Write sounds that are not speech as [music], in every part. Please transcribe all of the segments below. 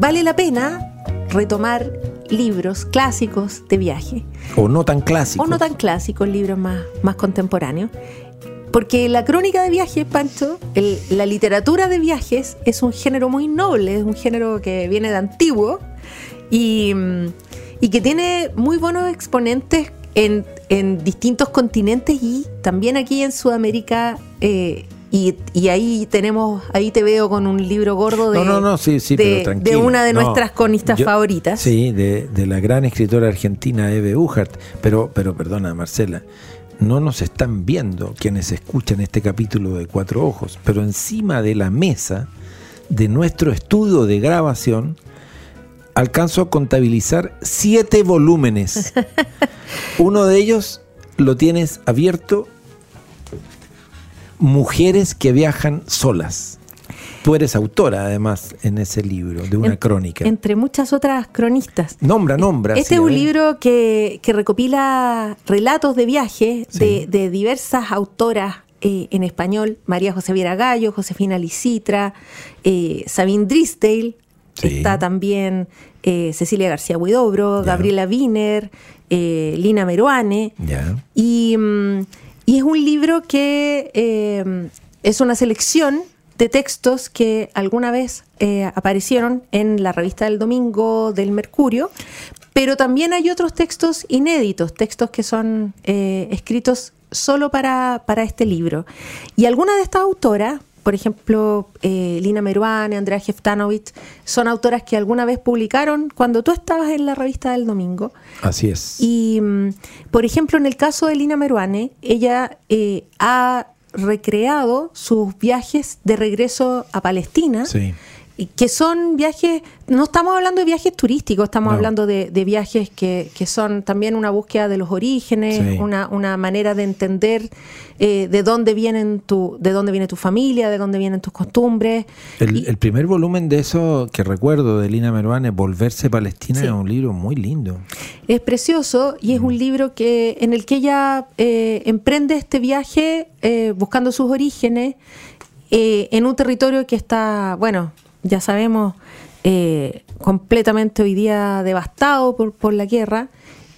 Vale la pena retomar libros clásicos de viaje O no tan clásicos. o no tan clásicos, libros más, más contemporáneos. Porque la crónica de viajes, Pancho, el- la literatura de viajes es un género muy noble, es un género que viene de antiguo y, mm, y que tiene muy buenos exponentes en, en distintos continentes y también aquí en Sudamérica. eh, y, y ahí tenemos, ahí te veo con un libro gordo de, No, no, no, sí, sí, de, pero de tranquilo. una de nuestras cronistas favoritas. Sí, de, de la gran escritora argentina Eve Uhart. Pero, pero perdona, Marcela, no nos están viendo quienes escuchan este capítulo de Cuatro Ojos, pero encima de la mesa de nuestro estudio de grabación alcanzo a contabilizar siete volúmenes. [laughs] Uno de ellos lo tienes abierto, Mujeres que viajan solas. Tú eres autora, además, en ese libro, de una En- crónica. Entre muchas otras cronistas. Nombra, nombra. Este sí, es un libro que, que recopila relatos de viaje Sí. de, de diversas autoras eh, en español. María José Viera Gallo, Josefina Licitra, eh, Sabine Drisdale. Sí. Está también eh, Cecilia García Huidobro. Gabriela Wiener, eh, Lina Meruane. Ya. Y, mm, y es un libro que eh, es una selección de textos que alguna vez eh, aparecieron en la revista del domingo del Mercurio, pero también hay otros textos inéditos, textos que son eh, escritos solo para, para este libro. Y algunas de estas autoras, por ejemplo, eh, Lina Meruane, Andrea Jeftanovich, son autoras que alguna vez publicaron cuando tú estabas en la revista del domingo. Así es. Y, mm, por ejemplo, en el caso de Lina Meruane, ella eh, ha recreado sus viajes de regreso a Palestina. Sí. Que son viajes, no estamos hablando de viajes turísticos, estamos No. hablando de, de viajes que, que son también una búsqueda de los orígenes, Sí. una, una manera de entender eh, de dónde vienen tu, de dónde viene tu familia, de dónde vienen tus costumbres. El, Y- el primer volumen de eso que recuerdo de Lina Meruane, Volverse Palestina, Sí. es un libro muy lindo. Es precioso y es un libro que en el que ella eh, emprende este viaje eh, buscando sus orígenes eh, en un territorio que está, bueno, ya sabemos, eh, completamente hoy día devastado por, por la guerra.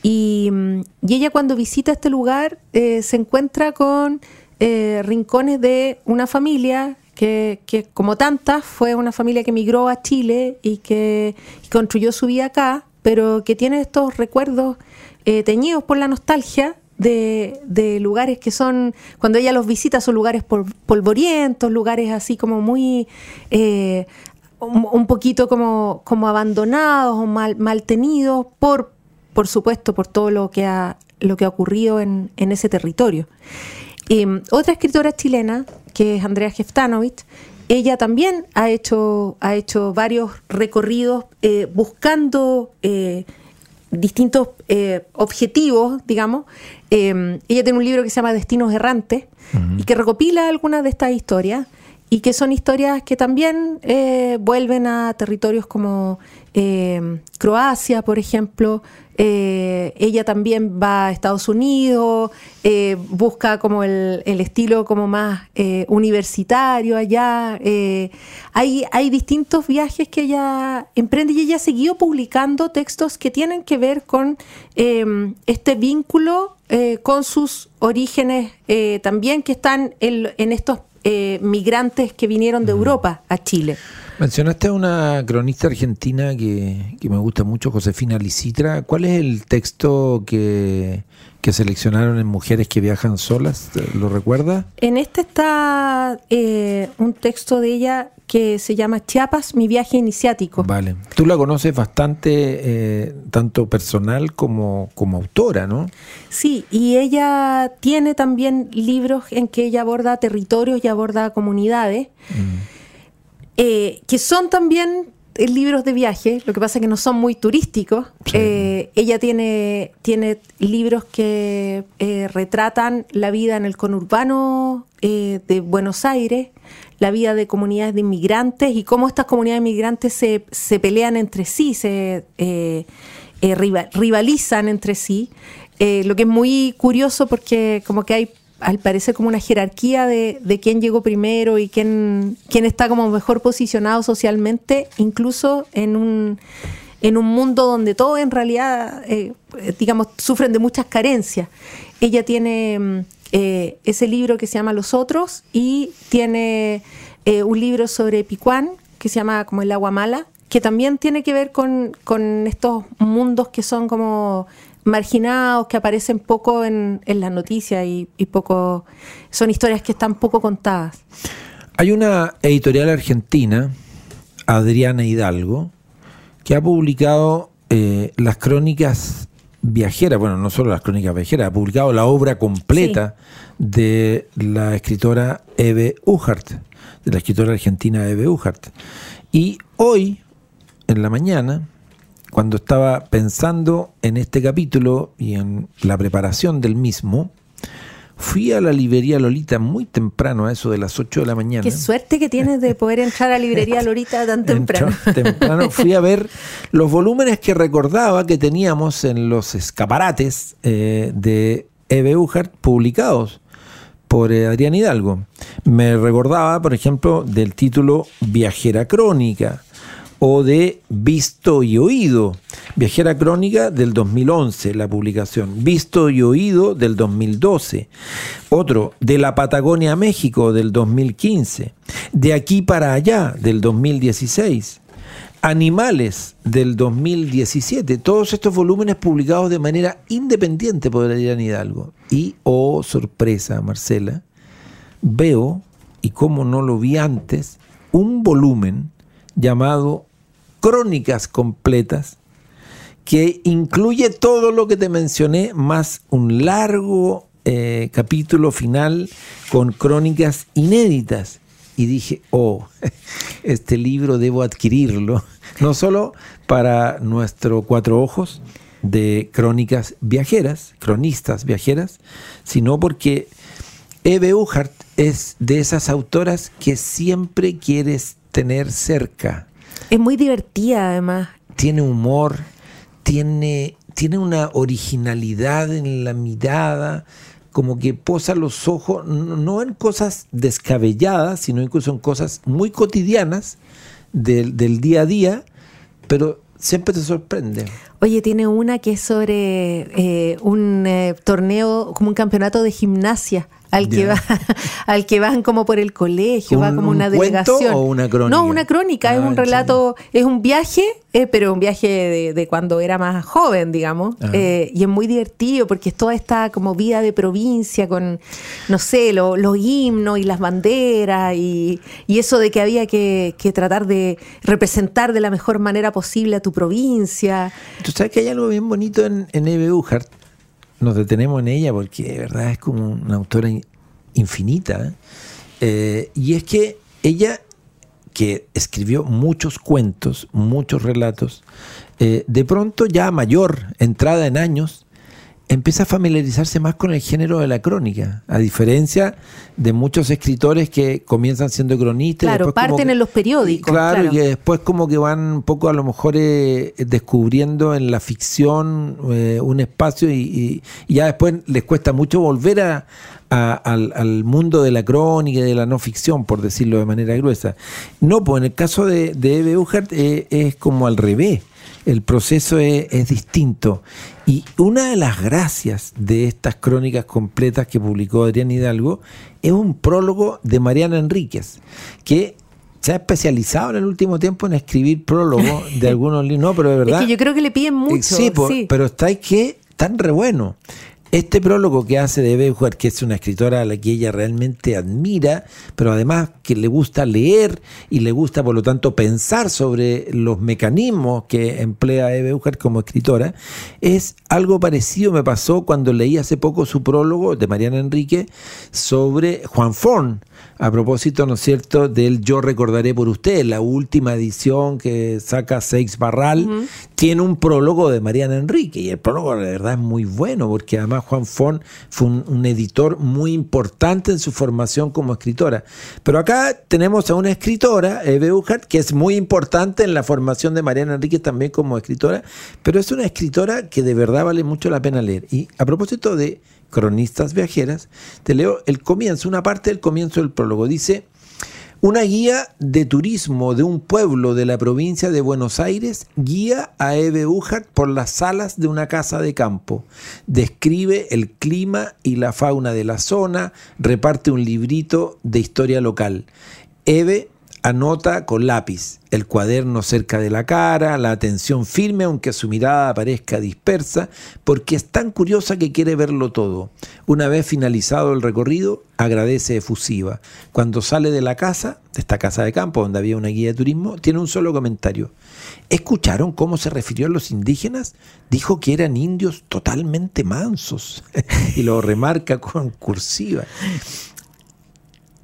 Y, mm, y ella cuando visita este lugar eh, se encuentra con eh, rincones de una familia que, que, como tantas, fue una familia que emigró a Chile y que construyó su vida acá, pero que tiene estos recuerdos teñidos por la nostalgia de, de lugares que son, cuando ella los visita, son lugares pol- polvorientos, lugares así como muy... un, un poquito como, como abandonados o mal, mal tenidos por, por supuesto, por todo lo que ha, lo que ha ocurrido en, en ese territorio. Mm, otra escritora chilena, que es Andrea Jeftanovich, ella también ha hecho, ha hecho varios recorridos eh, buscando eh, distintos eh, objetivos, digamos. Ella tiene un libro que se llama Destinos Errantes y que recopila algunas de estas historias y que son historias que también eh, vuelven a territorios como eh, Croacia, por ejemplo. Eh, ella también va a Estados Unidos, busca como el, el estilo como más universitario allá. Hay, hay distintos viajes que ella emprende y ella ha seguido publicando textos que tienen que ver con eh, este vínculo con sus orígenes también que están en, en estos eh, migrantes que vinieron de Europa a Chile. Mencionaste a una cronista argentina que, que me gusta mucho, Josefina Licitra. ¿Cuál es el texto que, que seleccionaron en Mujeres que viajan solas? ¿Lo recuerda? En este está eh, un texto de ella que se llama Chiapas, mi viaje iniciático. Vale. Tú la conoces bastante, eh, tanto personal como, como autora, ¿no? Sí, y ella tiene también libros en que ella aborda territorios y aborda comunidades, eh, que son también eh, libros de viaje, lo que pasa es que no son muy turísticos. Sí. Eh, ella tiene, tiene libros que eh, retratan la vida en el conurbano eh, de Buenos Aires, la vida de comunidades de inmigrantes y cómo estas comunidades de inmigrantes se, se pelean entre sí, se rival- rivalizan entre sí. Lo que es muy curioso porque como que hay al parecer como una jerarquía de, de quién llegó primero y quién, quién está como mejor posicionado socialmente, incluso en un, en un mundo donde todos en realidad, eh, digamos, sufren de muchas carencias. Ella tiene mm, eh, ese libro que se llama Los Otros y tiene eh, un libro sobre Picuán que se llama como El Agua Mala, que también tiene que ver con, con estos mundos que son como marginados, que aparecen poco en, en las noticias y, y poco son historias que están poco contadas. Hay una editorial argentina, Adriana Hidalgo, que ha publicado eh, las crónicas viajeras, bueno, no solo las crónicas viajeras, ha publicado la obra completa de la escritora Eve Uhart, de la escritora argentina Eve Uhart. Y hoy, en la mañana, cuando estaba pensando en este capítulo y en la preparación del mismo, fui a la librería Lolita muy temprano, a eso de las 8 de la mañana. Qué suerte que tienes de poder entrar a librería [laughs] Lorita tan temprano. Entró [laughs] temprano fui a ver los volúmenes que recordaba que teníamos en los escaparates eh, de Eve Uhart publicados por eh, Adrián Hidalgo. Me recordaba, por ejemplo, del título Viajera Crónica o de Visto y Oído. Viajera Crónica del 2011, la publicación. Visto y Oído del 2012. Otro, de la Patagonia a México del 2015. De aquí para allá del 2016. Animales del 2017. Todos estos volúmenes publicados de manera independiente por Adrián Hidalgo. Y, oh sorpresa, Marcela, veo, y como no lo vi antes, un volumen llamado Crónicas Completas, que incluye todo lo que te mencioné, más un largo eh, capítulo final con crónicas inéditas. Y dije, oh, [laughs] este libro debo adquirirlo, [laughs] no solo para nuestro cuatro ojos de crónicas viajeras, cronistas viajeras, sino porque Eve Uhart es de esas autoras que siempre quieres tener cerca. Es muy divertida además. Tiene humor, tiene, tiene una originalidad en la mirada, como que posa los ojos, no en cosas descabelladas, sino incluso en cosas muy cotidianas del, del día a día, pero siempre te sorprende. Oye, tiene una que es sobre eh, un eh, torneo, como un campeonato de gimnasia. Al que, va, [laughs] al que van como por el colegio, va ¿Un- como una un delegación. o una crónica? No, una crónica, es Ah, un relato, es un viaje, eh, pero un viaje de, de cuando era más joven, digamos. Ah. Eh, y es muy divertido porque es toda esta como vida de provincia con, no sé, lo- los himnos y las banderas y, y eso de que había que, que tratar de representar de la mejor manera posible a tu provincia. Tú sabes que hay algo bien bonito en, en Eve Uhart. Nos detenemos en ella porque de verdad es como una autora in- infinita. ¿eh? Eh, y es que ella, que escribió muchos cuentos, muchos relatos, eh, de pronto ya mayor, entrada en años, empieza a familiarizarse más con el género de la crónica, a diferencia de muchos escritores que comienzan siendo cronistas. y Claro, después como parten que- en los periódicos, Claro, claro. y que después como que van un poco a lo mejor eh, descubriendo en la ficción eh, un espacio y, y- y ya después les cuesta mucho volver a, a- al, al mundo de la crónica y de la no ficción, por decirlo de manera gruesa. No, pues en el caso de, de Eve Uhart eh, es como al revés. El proceso es, es distinto. Y una de las gracias de estas crónicas completas que publicó Adrián Hidalgo es un prólogo de Mariana Enríquez, que se ha especializado en el último tiempo en escribir prólogos de [laughs] algunos libros. No, pero de verdad. Es que yo creo que le piden mucho. Eh, sí, po- sí. pero está ahí que tan re bueno. Este prólogo que hace de Beucher, que es una escritora a la que ella realmente admira, pero además que le gusta leer y le gusta, por lo tanto, pensar sobre los mecanismos que emplea Beucher como escritora, es algo parecido me pasó cuando leí hace poco su prólogo de Mariana Enrique sobre Juan Forn, a propósito, ¿no es cierto?, del Yo recordaré por usted, la última edición que saca Seix Barral, tiene un prólogo de Mariana Enrique y el prólogo la verdad es muy bueno porque además Juan Fon fue un, editor muy importante en su formación como escritora. Pero acá tenemos a una escritora, Eve Uchart, que es muy importante en la formación de Mariana Enrique también como escritora, pero es una escritora que de verdad vale mucho la pena leer. Y a propósito de cronistas viajeras, te leo el comienzo, una parte del comienzo del prólogo. Dice, una guía de turismo de un pueblo de la provincia de Buenos Aires guía a Eve Ujart por las salas de una casa de campo. Describe el clima y la fauna de la zona, reparte un librito de historia local. Eve Anota con lápiz, el cuaderno cerca de la cara, la atención firme aunque su mirada parezca dispersa, porque es tan curiosa que quiere verlo todo. Una vez finalizado el recorrido, agradece efusiva. Cuando sale de la casa, de esta casa de campo donde había una guía de turismo, tiene un solo comentario. ¿Escucharon cómo se refirió a los indígenas? Dijo que eran indios totalmente mansos [laughs] y lo remarca con cursiva.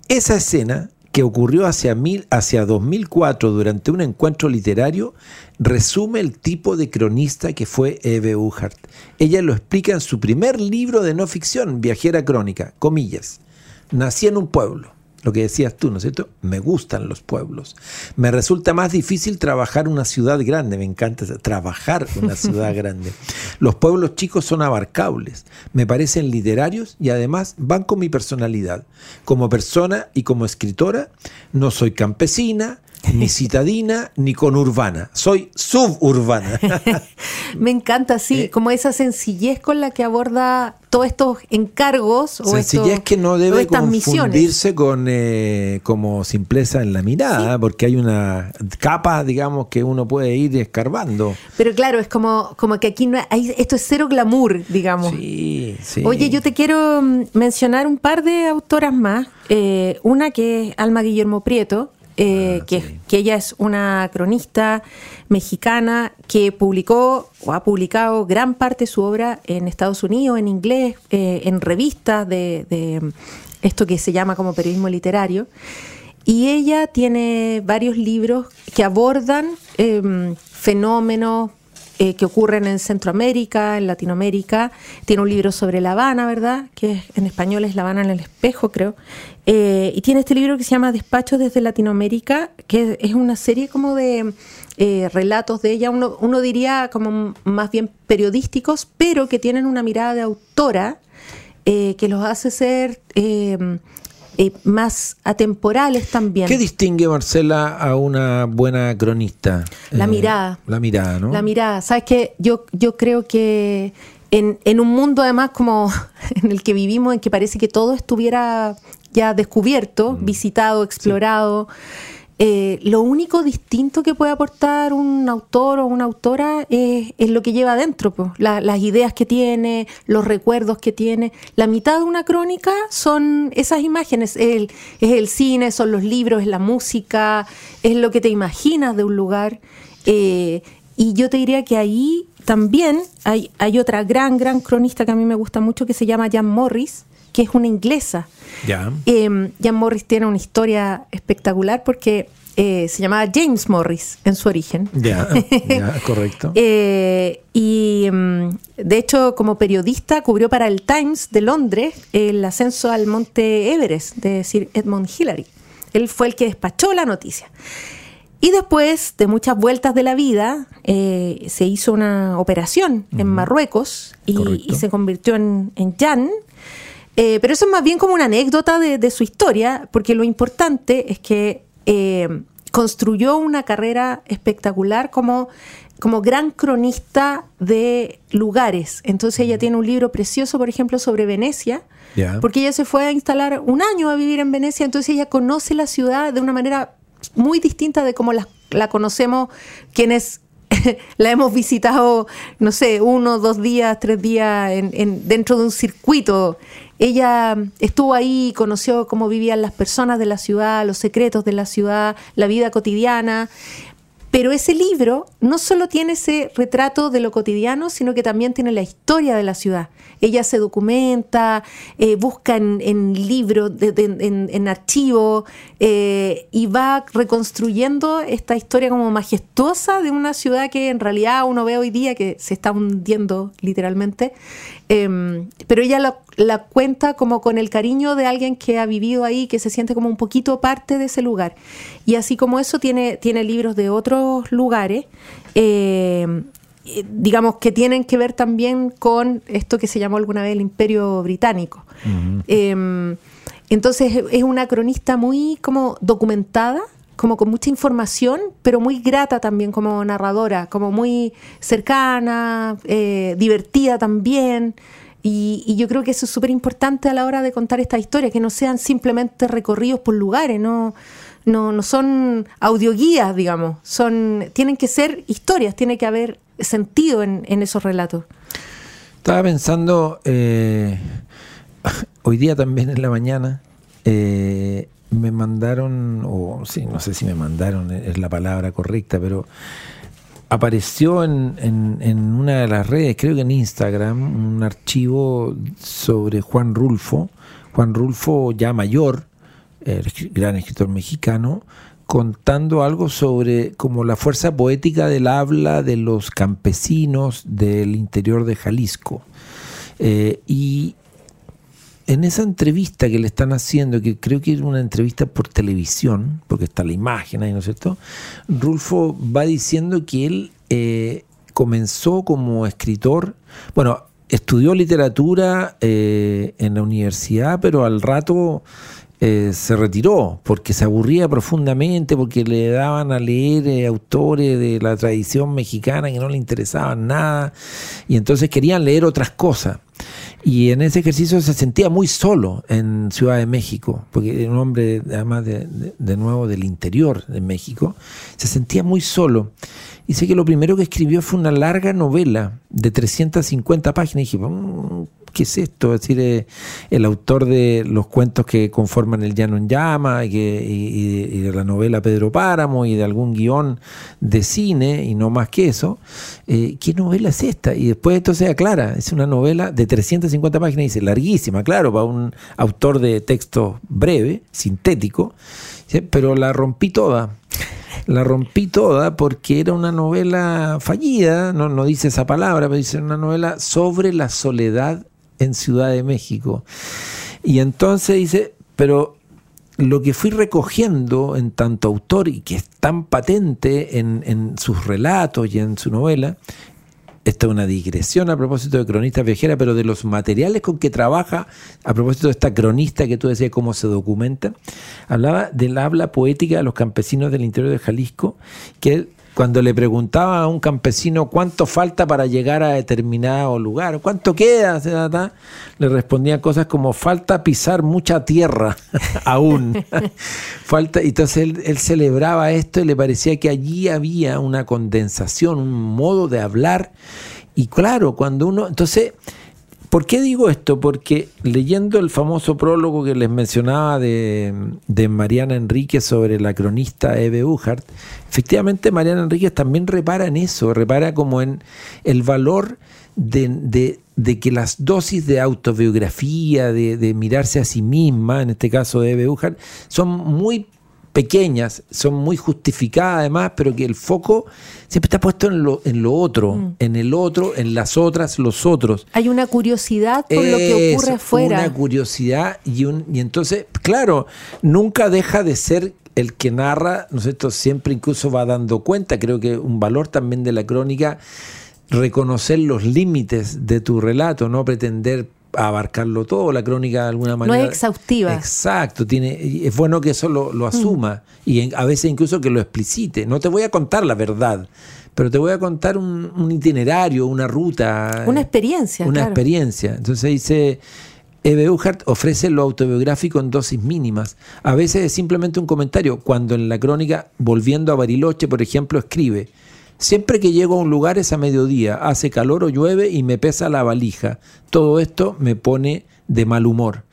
Esa escena que ocurrió hacia, mil, hacia 2004 durante un encuentro literario, resume el tipo de cronista que fue Eve Uhart. Ella lo explica en su primer libro de no ficción, Viajera Crónica, comillas. Nací en un pueblo lo que decías tú, ¿no es cierto? Me gustan los pueblos. Me resulta más difícil trabajar una ciudad grande, me encanta trabajar una [laughs] ciudad grande. Los pueblos chicos son abarcables, me parecen literarios y además van con mi personalidad. Como persona y como escritora, no soy campesina, [laughs] ni citadina ni conurbana, soy suburbana. [laughs] Me encanta, sí, eh, como esa sencillez con la que aborda todos estos encargos o sencillez que no debe confundirse con eh, como simpleza en la mirada, porque hay una capa, digamos, que uno puede ir escarbando. Pero claro, es como, como que aquí no hay, esto es cero glamour, digamos. Sí, sí. Oye, yo te quiero mm, mencionar un par de autoras más. Eh, una que es Alma Guillermo Prieto, eh, ah, que, que, ella es una cronista mexicana que publicó o ha publicado gran parte de su obra en Estados Unidos, en inglés, eh, en revistas de, esto que se llama como periodismo literario. Y ella tiene varios libros que abordan em, fenómenos eh, que ocurren en Centroamérica, en Latinoamérica. Tiene un libro sobre La Habana, ¿verdad? Que en español es La Habana en el espejo, creo. Eh, y tiene este libro que se llama Despachos desde Latinoamérica, que es una serie como de eh, relatos de ella, uno, uno, diría como más bien periodísticos, pero que tienen una mirada de autora que los hace ser más atemporales también. ¿Qué distingue, Marcela, a una buena cronista? La eh, mirada. La mirada, ¿no? La mirada. Sabes que yo, yo creo que en, en, un mundo además como [laughs] en el que vivimos, en que parece que todo estuviera ya descubierto, mm. visitado, explorado. Eh, lo único distinto que puede aportar un autor o una autora es, lo que lleva adentro, pues, las ideas que tiene, los recuerdos que tiene. La mitad de una crónica son esas imágenes, es el, cine, son los libros, es la música, es lo que te imaginas de un lugar. Eh, y yo te diría que ahí también hay, hay otra gran, gran cronista que a mí me gusta mucho que se llama Jan Morris, que es una inglesa eh, Jan Morris tiene una historia espectacular porque eh, se llamaba James Morris en su origen. Ya, [laughs] correcto. Eh, y mm, de hecho, como periodista, cubrió para el Times de Londres el ascenso al monte Everest de Sir Edmund Hillary. Él fue el que despachó la noticia. Y después de muchas vueltas de la vida, se hizo una operación en Marruecos y, se convirtió en, en Jan, eh, pero eso es más bien como una anécdota de, su historia, porque lo importante es que eh, construyó una carrera espectacular como, como gran cronista de lugares. Entonces ella tiene un libro precioso, por ejemplo, sobre Venecia, porque ella se fue a instalar un año a vivir en Venecia, entonces ella conoce la ciudad de una manera muy distinta de como la, la conocemos quienes [laughs] la hemos visitado, no sé, uno, dos días, tres días en, dentro de un circuito. Ella estuvo ahí, conoció cómo vivían las personas de la ciudad, los secretos de la ciudad, la vida cotidiana. Pero ese libro no solo tiene ese retrato de lo cotidiano, sino que también tiene la historia de la ciudad. Ella se documenta, eh, busca en, libros, en, archivos, eh, y va reconstruyendo esta historia como majestuosa de una ciudad que en realidad uno ve hoy día que se está hundiendo literalmente. Em, pero ella la, cuenta como con el cariño de alguien que ha vivido ahí, que se siente como un poquito parte de ese lugar. Y así como eso tiene, tiene libros de otros lugares, eh, digamos que tienen que ver también con esto que se llamó alguna vez el Imperio Británico. Em, entonces es una cronista muy como documentada como con mucha información, pero muy grata también como narradora, como muy cercana, eh, divertida también. Y, yo creo que eso es súper importante a la hora de contar esta historia, que no sean simplemente recorridos por lugares, no, no, no son audioguías, digamos, son, tienen que ser historias, tiene que haber sentido en, esos relatos. Estaba pensando, eh, [laughs] hoy día también en la mañana, eh, me mandaron, o sí, no sé si me mandaron, es la palabra correcta, pero apareció en, en, una de las redes, creo que en Instagram, un archivo sobre Juan Rulfo, Juan Rulfo ya mayor, el gran escritor mexicano, contando algo sobre como la fuerza poética del habla de los campesinos del interior de Jalisco. Eh, y en esa entrevista que le están haciendo, que creo que es una entrevista por televisión, porque está la imagen ahí, ¿no es cierto? Rulfo va diciendo que él eh, comenzó como escritor, bueno, estudió literatura eh, en la universidad, pero al rato eh, se retiró porque se aburría profundamente, porque le daban a leer autores de la tradición mexicana que no le interesaban nada, y entonces querían leer otras cosas. Y en ese ejercicio se sentía muy solo en Ciudad de México, porque era un hombre además de, nuevo del interior de México, se sentía muy solo. Dice que lo primero que escribió fue una larga novela de 350 páginas. Y dije, mm, ¿qué es esto? Es decir, eh, el autor de los cuentos que conforman El Llano en Llama y, de la novela Pedro Páramo y de algún guion de cine y no más que eso. Eh, ¿Qué novela es esta? Y después esto se aclara, es una novela de 350 páginas, dice, larguísima, claro, para un autor de texto breve, sintético, pero la rompí toda la rompí toda porque era una novela fallida, no, no dice esa palabra, pero dice una novela sobre la soledad en Ciudad de México. Y entonces dice, pero lo que fui recogiendo en tanto autor y que es tan patente en, en sus relatos y en su novela, esta es una digresión a propósito de cronista viajera, pero de los materiales con que trabaja, a propósito de esta cronista que tú decías cómo se documenta, hablaba del habla poética de los campesinos del interior de Jalisco, que cuando le preguntaba a un campesino cuánto falta para llegar a determinado lugar, cuánto queda, le respondían cosas como falta pisar mucha tierra [laughs] aún. [laughs] falta, entonces él, celebraba esto y le parecía que allí había una condensación, un modo de hablar. Y claro, cuando uno, entonces ¿Por qué digo esto? Porque leyendo el famoso prólogo que les mencionaba de, Mariana Enríquez sobre la cronista Eve Uhart, efectivamente Mariana Enríquez también repara en eso, repara como en el valor de, que las dosis de autobiografía, de, de, mirarse a sí misma, en este caso de Eve Uhart, son muy pequeñas, son muy justificadas además, pero que el foco siempre está puesto en lo, en lo otro, mm. en el otro, en las otras, los otros. Hay una curiosidad por lo que ocurre afuera. Una curiosidad y, un, y entonces, claro, nunca deja de ser el que narra, ¿no es Siempre incluso va dando cuenta, creo que un valor también de la crónica reconocer los límites de tu relato, no pretender abarcarlo todo, la crónica de alguna manera. No es exhaustiva. Exacto, tiene, es bueno que eso lo, mm. asuma y a veces incluso que lo explicite. No te voy a contar la verdad, pero te voy a contar un, itinerario, una ruta. Una experiencia. Una experiencia. Entonces dice, Eve Uhart ofrece lo autobiográfico en dosis mínimas. A veces es simplemente un comentario, cuando en la crónica, volviendo a Bariloche, por ejemplo, escribe, Siempre que llego a un lugar es a mediodía, hace calor o llueve y me pesa la valija. Todo esto me pone de mal humor.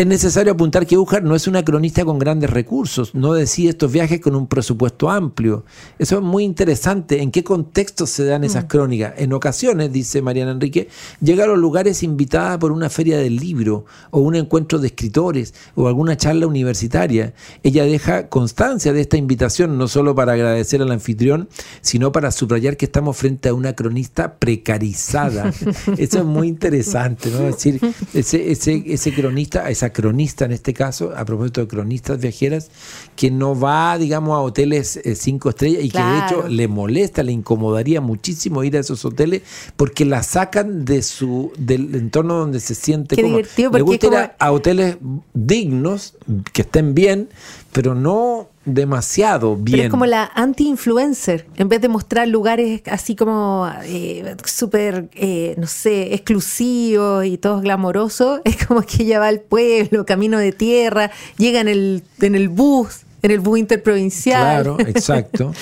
Es necesario apuntar que Ujar no es una cronista con grandes recursos, no decide estos viajes con un presupuesto amplio. Eso es muy interesante. ¿En qué contexto se dan esas mm. crónicas? En ocasiones, dice Mariana Enrique, llega a los lugares invitada por una feria del libro o un encuentro de escritores o alguna charla universitaria. Ella deja constancia de esta invitación no solo para agradecer al anfitrión, sino para subrayar que estamos frente a una cronista precarizada. [laughs] Eso es muy interesante, ¿no? Es decir, ese, ese, ese cronista, esa cronista en este caso, a propósito de cronistas viajeras, que no va, digamos, a hoteles eh, cinco estrellas y que de hecho le molesta, le incomodaría muchísimo ir a esos hoteles porque la sacan de su del entorno donde se siente Qué como. Le gusta ir a hoteles dignos, que estén bien, pero no demasiado bien. Pero es como la anti-influencer. En vez de mostrar lugares así como eh, súper, eh, no sé, exclusivos y todos glamorosos, [laughs] es como que ella va al pueblo, camino de tierra, llega en el, en el bus, en el bus interprovincial. Claro, [laughs] exacto.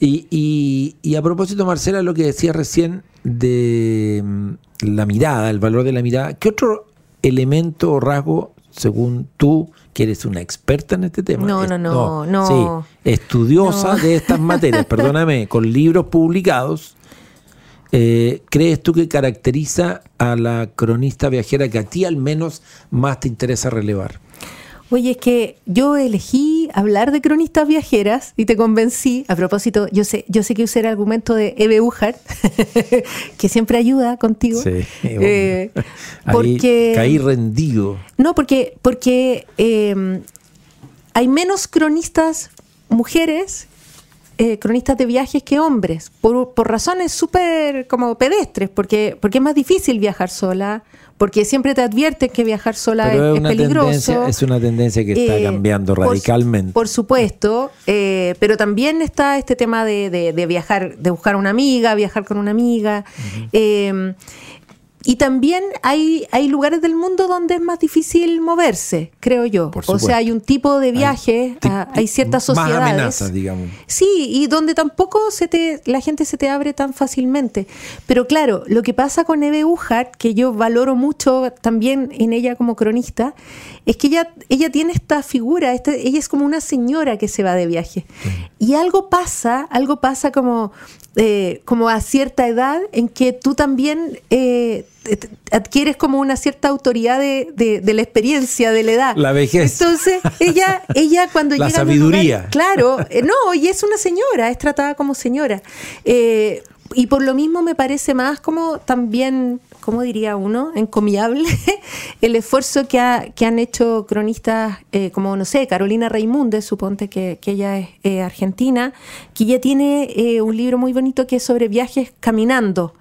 Y, y, a propósito, Marcela, lo que decía recién de mm, la mirada, el valor de la mirada, ¿qué otro elemento o rasgo, según tú, que eres una experta en este tema. No, no, no, no. Sí, estudiosa de estas [laughs] materias, perdóname, con libros publicados. Eh, ¿Crees tú que caracteriza a la cronista viajera que a ti al menos más te interesa relevar? Oye, es que yo elegí hablar de cronistas viajeras y te convencí. A propósito, yo sé, yo sé que usé el argumento de Eve Uhart, [laughs] que siempre ayuda contigo. Sí, [laughs] eh, porque, caí rendido. No, porque, porque eh, hay menos cronistas mujeres eh, cronistas de viajes que hombres, por, por razones súper como pedestres, porque, porque es más difícil viajar sola, porque siempre te advierten que viajar sola es, peligroso. Es una tendencia que está eh, cambiando radicalmente. Por, supuesto, eh, pero también está este tema de, de, viajar, de buscar una amiga, viajar con una amiga. Y también hay, hay lugares del mundo donde es más difícil moverse, creo yo. o sea, hay un tipo de viaje, hay, ciertas sociedades. Más amenazas, digamos. Sí, y donde tampoco se te, la gente se te abre tan fácilmente. Pero claro, lo que pasa con Eve Uhart, que yo valoro mucho también en ella como cronista, es que ella, ella tiene esta figura, ella es como una señora que se va de viaje. Y algo pasa, algo pasa como, eh, como a cierta edad en que tú también eh, adquieres como una cierta autoridad de, la experiencia, de la edad. La vejez. Entonces, ella, ella cuando [laughs] la llega sabiduría. claro, eh, no, y es una señora, es tratada como señora. Y por lo mismo me parece más como también ¿cómo diría uno? Encomiable [laughs] el esfuerzo que, han hecho cronistas eh, como, no sé, Carolina Raimunde, suponte que, ella es eh, argentina, que ya tiene eh, un libro muy bonito que es sobre viajes caminando.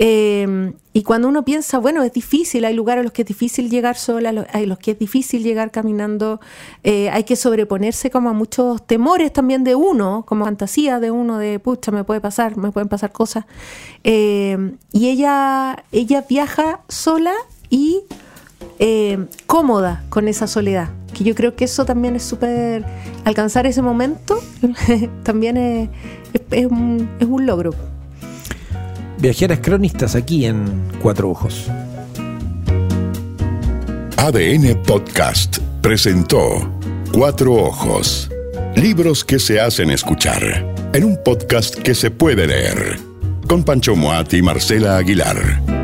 Em, y cuando uno piensa, bueno, es difícil, hay lugares a los que es difícil llegar sola, hay los que es difícil llegar caminando, eh, hay que sobreponerse como a muchos temores también de uno, como fantasía de uno, de pucha, me puede pasar, me pueden pasar cosas. Em, y ella, ella viaja sola y em, cómoda con esa soledad, que yo creo que eso también es súper, alcanzar ese momento [laughs] también es, es un logro. Viajeras cronistas aquí en Cuatro Ojos. ADN Podcast presentó Cuatro Ojos. Libros que se hacen escuchar en un podcast que se puede leer. Con Pancho Moat y Marcela Aguilar.